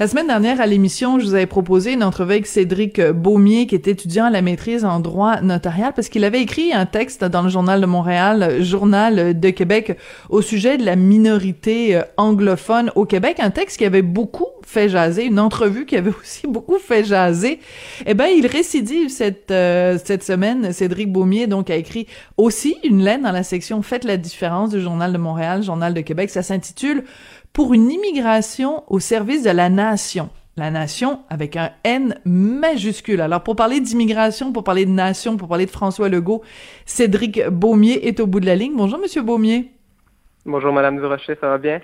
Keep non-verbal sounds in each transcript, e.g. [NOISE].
La semaine dernière, à l'émission, je vous avais proposé une entrevue avec Cédric Beaumier, qui est étudiant à la maîtrise en droit notarial, parce qu'il avait écrit un texte dans le Journal de Montréal, Journal de Québec, au sujet de la minorité anglophone au Québec, un texte qui avait beaucoup fait jaser, une entrevue qui avait [LAUGHS] aussi beaucoup fait jaser. Eh ben, il récidive cette euh, cette semaine. Cédric Beaumier donc a écrit aussi une lettre dans la section Faites la différence du Journal de Montréal, Journal de Québec. Ça s'intitule pour une immigration au service de la nation. La nation avec un N majuscule. Alors, pour parler d'immigration, pour parler de nation, pour parler de François Legault, Cédric Beaumier est au bout de la ligne. Bonjour, Monsieur Beaumier. Bonjour, Madame Durocher, ça va bien?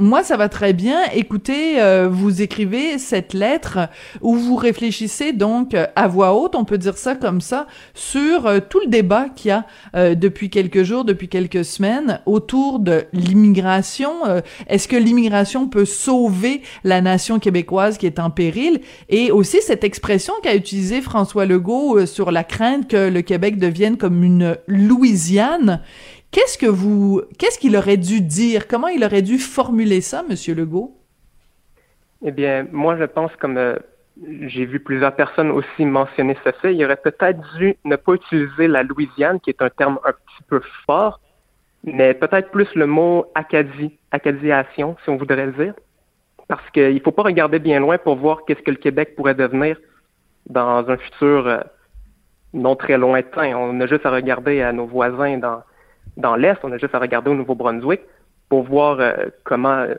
Moi, ça va très bien. Écoutez, euh, vous écrivez cette lettre où vous réfléchissez donc euh, à voix haute, on peut dire ça comme ça, sur euh, tout le débat qu'il y a depuis quelques jours, depuis quelques semaines autour de l'immigration. Est-ce que l'immigration peut sauver la nation québécoise qui est en péril? Et aussi cette expression qu'a utilisée François Legault sur la crainte que le Québec devienne comme une Louisiane. Qu'est-ce que vous, qu'est-ce qu'il aurait dû dire? Comment il aurait dû formuler ça, Monsieur Legault? Eh bien, moi, je pense, comme euh, j'ai vu plusieurs personnes aussi mentionner ce fait, il aurait peut-être dû ne pas utiliser la Louisiane, qui est un terme un petit peu fort, mais peut-être plus le mot Acadie, acadiation, si on voudrait le dire. Parce qu'il ne faut pas regarder bien loin pour voir qu'est-ce que le Québec pourrait devenir dans un futur euh, non très lointain. On a juste à regarder à nos voisins dans dans l'Est, on a juste à regarder au Nouveau-Brunswick pour voir euh, comment euh,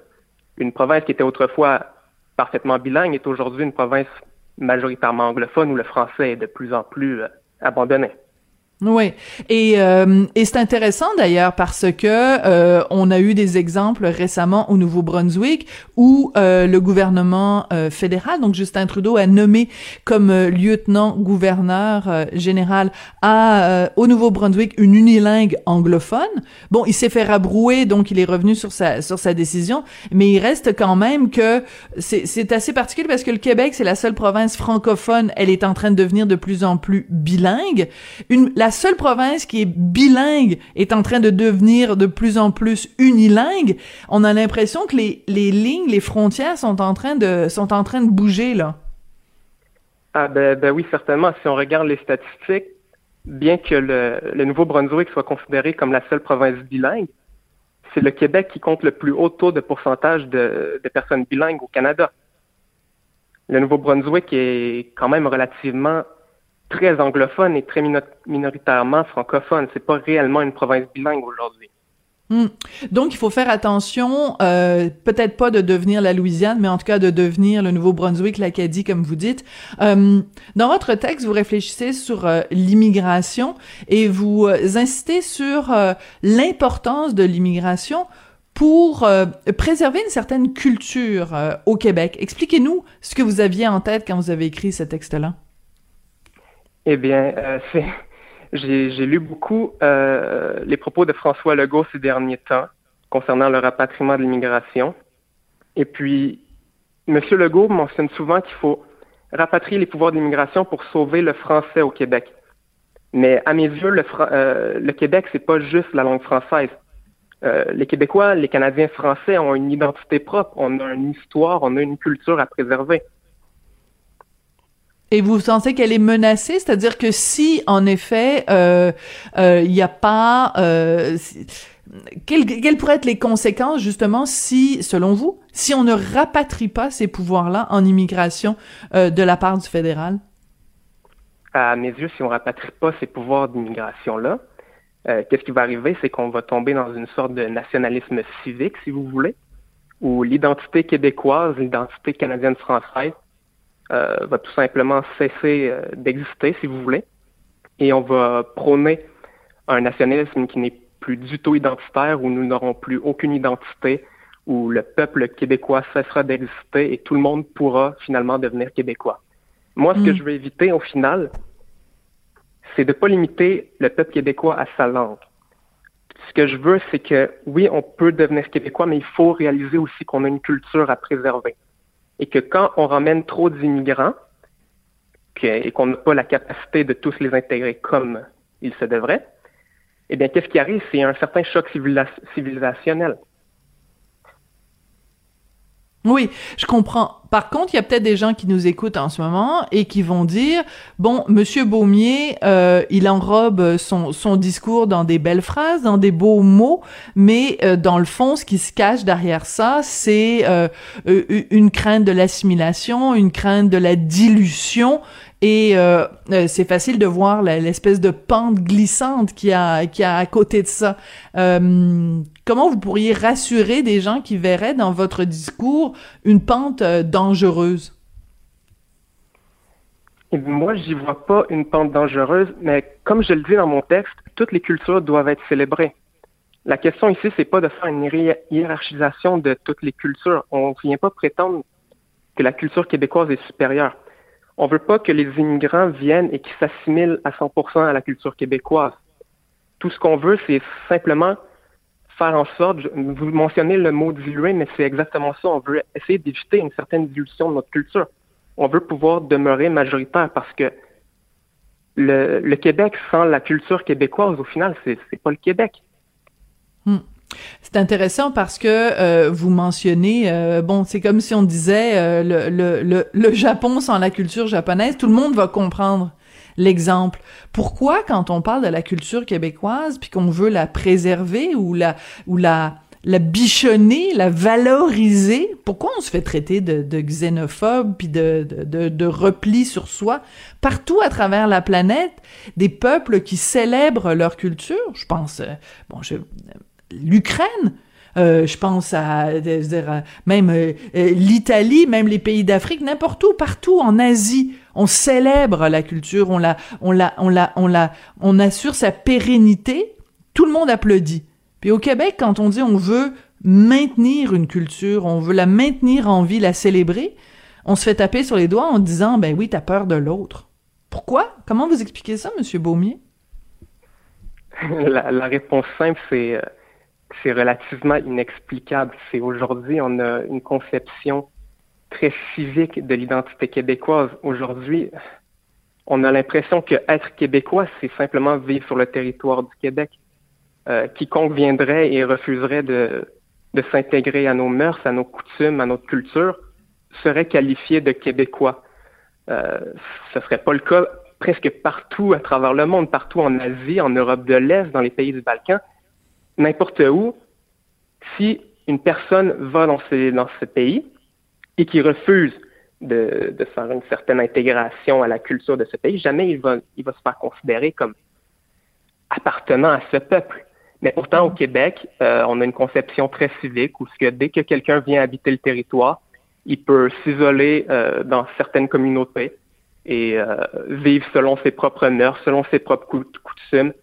une province qui était autrefois parfaitement bilingue est aujourd'hui une province majoritairement anglophone où le français est de plus en plus euh, abandonné. Oui, et, euh, et c'est intéressant d'ailleurs parce que euh, on a eu des exemples récemment au Nouveau-Brunswick où euh, le gouvernement fédéral, donc Justin Trudeau, a nommé comme lieutenant-gouverneur général à au Nouveau-Brunswick une unilingue anglophone. Bon, il s'est fait rabrouer, donc il est revenu sur sa sur sa décision, mais il reste quand même que c'est assez particulier parce que le Québec c'est la seule province francophone, elle est en train de devenir de plus en plus bilingue. Seule province qui est bilingue est en train de devenir de plus en plus unilingue, on a l'impression que les, les lignes, les frontières sont en train de sont en train de bouger là. Ah ben, ben oui, certainement. Si on regarde les statistiques, bien que le, le Nouveau-Brunswick soit considéré comme la seule province bilingue, c'est le Québec qui compte le plus haut taux de pourcentage de, de personnes bilingues au Canada. Le Nouveau-Brunswick est quand même relativement très anglophone et très minoritairement francophone. C'est pas réellement une province bilingue aujourd'hui. Hmm. Donc, il faut faire attention, euh, peut-être pas de devenir la Louisiane, mais en tout cas de devenir le Nouveau-Brunswick, l'Acadie, comme vous dites. Euh, dans votre texte, vous réfléchissez sur euh, l'immigration et vous insistez sur l'importance de l'immigration pour préserver une certaine culture au Québec. Expliquez-nous ce que vous aviez en tête quand vous avez écrit ce texte-là. Eh bien, euh, [LAUGHS] j'ai lu beaucoup euh, les propos de François Legault ces derniers temps concernant le rapatriement de l'immigration. Et puis, M. Legault mentionne souvent qu'il faut rapatrier les pouvoirs d'immigration pour sauver le français au Québec. Mais à mes yeux, le, euh, le Québec, c'est pas juste la langue française. Euh, les Québécois, les Canadiens français ont une identité propre, on a une histoire, on a une culture à préserver. Et vous pensez qu'elle est menacée, c'est-à-dire que si, en effet, euh, euh, il n'y a pas, euh, quelles, pourraient être les conséquences justement si, selon vous, si on ne rapatrie pas ces pouvoirs-là en immigration de la part du fédéral? À mes yeux, si on rapatrie pas ces pouvoirs d'immigration-là, qu'est-ce qui va arriver, c'est qu'on va tomber dans une sorte de nationalisme civique, si vous voulez, où l'identité québécoise, l'identité canadienne-française euh, va tout simplement cesser euh, d'exister, si vous voulez. Et on va prôner un nationalisme qui n'est plus du tout identitaire, où nous n'aurons plus aucune identité, où le peuple québécois cessera d'exister et tout le monde pourra finalement devenir québécois. Moi, ce que mm. je veux éviter au final, c'est de ne pas limiter le peuple québécois à sa langue. Ce que je veux, c'est que oui, on peut devenir québécois, mais il faut réaliser aussi qu'on a une culture à préserver et que quand on ramène trop d'immigrants et qu'on n'a pas la capacité de tous les intégrer comme il se devrait, eh bien, qu'est-ce qui arrive? C'est un certain choc civilisationnel. Oui, je comprends. Par contre, il y a peut-être des gens qui nous écoutent en ce moment et qui vont dire bon, Monsieur Baumier, euh, il enrobe son son discours dans des belles phrases, dans des beaux mots, mais euh, dans le fond, ce qui se cache derrière ça, c'est euh, une crainte de l'assimilation, une crainte de la dilution et euh, euh, c'est facile de voir l'espèce de pente glissante qui a qui a à côté de ça. Euh, comment vous pourriez rassurer des gens qui verraient dans votre discours une pente dangereuse? Moi, j'y vois pas une pente dangereuse, mais comme je le dis dans mon texte, toutes les cultures doivent être célébrées. La question ici, c'est pas de faire une hiérarchisation de toutes les cultures. On ne vient pas prétendre que la culture québécoise est supérieure on veut pas que les immigrants viennent et qu'ils s'assimilent à 100% à la culture québécoise. Tout ce qu'on veut, c'est simplement faire en sorte, vous mentionnez le mot diluer, mais c'est exactement ça. On veut essayer d'éviter une certaine dilution de notre culture. On veut pouvoir demeurer majoritaire parce que le, Québec sans la culture québécoise, au final, c'est pas le Québec. Hmm. C'est intéressant parce que euh, vous mentionnez, euh, bon, c'est comme si on disait euh, le, le, le, le, Japon sans la culture japonaise, tout le monde va comprendre l'exemple. Pourquoi, quand on parle de la culture québécoise, puis qu'on veut la préserver ou la ou la la bichonner, la valoriser, pourquoi on se fait traiter de, de xénophobe puis de, de, de, repli sur soi partout à travers la planète, des peuples qui célèbrent leur culture, je pense, bon, je, l'Ukraine. Euh, je pense à, même euh, euh, l'Italie, même les pays d'Afrique, n'importe où, partout en Asie, on célèbre la culture, on la, on la, on la, on la, on assure sa pérennité. Tout le monde applaudit. Puis au Québec, quand on dit on veut maintenir une culture, on veut la maintenir en vie, la célébrer, on se fait taper sur les doigts en disant ben oui, t'as peur de l'autre. Pourquoi? Comment vous expliquez ça, Monsieur Beaumier? [LAUGHS] La, la, réponse simple, c'est c'est relativement inexplicable. C'est aujourd'hui, on a une conception très civique de l'identité québécoise. Aujourd'hui, on a l'impression que être québécois, c'est simplement vivre sur le territoire du Québec. Euh, quiconque viendrait et refuserait de, s'intégrer à nos mœurs, à nos coutumes, à notre culture, serait qualifié de québécois. Euh, ce serait pas le cas presque partout à travers le monde, partout en Asie, en Europe de l'Est, dans les pays du Balkan n'importe où, si une personne va dans ce, dans ce pays et qui refuse de, de, faire une certaine intégration à la culture de ce pays, jamais il va, il va se faire considérer comme appartenant à ce peuple. Mais pourtant, au Québec, euh, on a une conception très civique où que dès que quelqu'un vient habiter le territoire, il peut s'isoler euh, dans certaines communautés et euh, vivre selon ses propres mœurs, selon ses propres coutumes,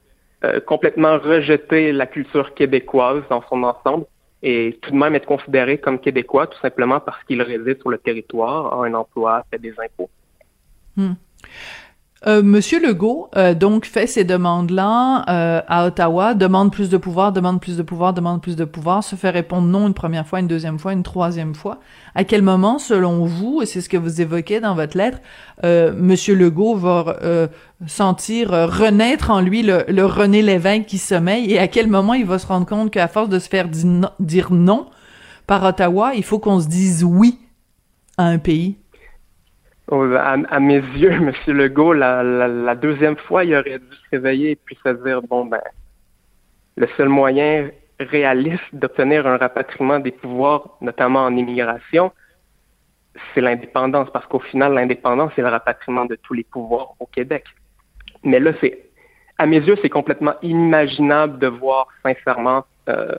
euh, complètement rejeter la culture québécoise dans son ensemble et tout de même être considéré comme québécois tout simplement parce qu'il réside sur le territoire, a un emploi, fait des impôts. Hmm. Euh, Monsieur Legault, euh, donc, fait ces demandes-là euh, à Ottawa, demande plus de pouvoir, demande plus de pouvoir, demande plus de pouvoir, se fait répondre non une première fois, une deuxième fois, une troisième fois. À quel moment, selon vous, et c'est ce que vous évoquez dans votre lettre, euh, Monsieur Legault va sentir renaître en lui le, le René Lévesque qui sommeille, et à quel moment il va se rendre compte qu'à force de se faire dire non par Ottawa, il faut qu'on se dise oui à un pays? À, mes [LAUGHS] yeux, M. Legault, la, deuxième fois, il aurait dû se réveiller et puis se dire bon ben, le seul moyen réaliste d'obtenir un rapatriement des pouvoirs, notamment en immigration, c'est l'indépendance, parce qu'au final, l'indépendance, c'est le rapatriement de tous les pouvoirs au Québec. Mais là, c'est, à mes yeux, c'est complètement inimaginable de voir sincèrement euh,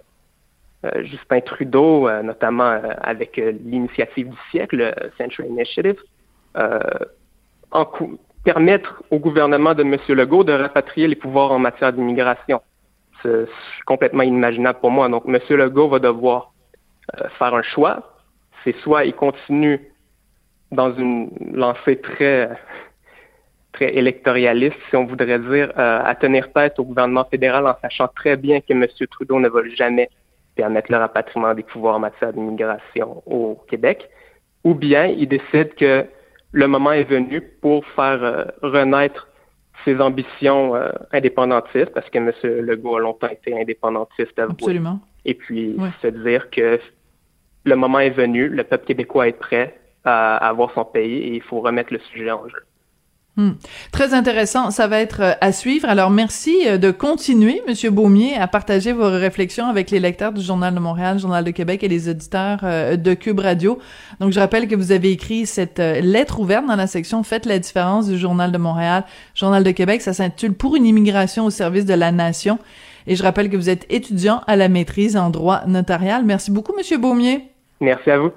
euh, Justin Trudeau, euh, notamment avec l'initiative du siècle, Century Initiative, en permettre au gouvernement de M. Legault de rapatrier les pouvoirs en matière d'immigration. C'est complètement inimaginable pour moi. Donc, M. Legault va devoir euh, faire un choix. C'est soit il continue dans une lancée très très électoraliste, si on voudrait dire, euh, à tenir tête au gouvernement fédéral en sachant très bien que M. Trudeau ne va jamais permettre le rapatriement des pouvoirs en matière d'immigration au Québec, ou bien il décide que le moment est venu pour faire euh, renaître ses ambitions indépendantistes, parce que M. Legault a longtemps été indépendantiste à Absolument. Et puis se dire que le moment est venu, le peuple québécois est prêt à avoir son pays et il faut remettre le sujet en jeu. Hmm. Très intéressant, ça va être euh, à suivre. Alors merci euh, de continuer, Monsieur Beaumier, à partager vos réflexions avec les lecteurs du Journal de Montréal, Journal de Québec et les auditeurs euh, de Cube Radio. Donc je rappelle que vous avez écrit cette lettre ouverte dans la section Faites la différence du Journal de Montréal, Journal de Québec. Ça s'intitule Pour une immigration au service de la nation. Et je rappelle que vous êtes étudiant à la maîtrise en droit notarial. Merci beaucoup, Monsieur Beaumier. Merci à vous.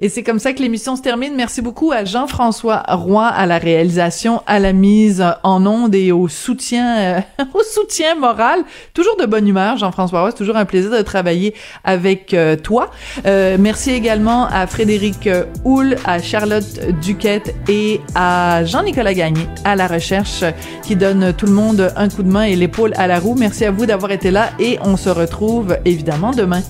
Et c'est comme ça que l'émission se termine. Merci beaucoup à Jean-François Roy à la réalisation, à la mise en onde et au soutien, euh, [LAUGHS] au soutien moral. Toujours de bonne humeur, Jean-François Roy. C'est toujours un plaisir de travailler avec euh, toi. Euh, merci également à Frédéric Houle, à Charlotte Duquette et à Jean-Nicolas Gagné à la recherche qui donne tout le monde un coup de main et l'épaule à la roue. Merci à vous d'avoir été là et on se retrouve évidemment demain.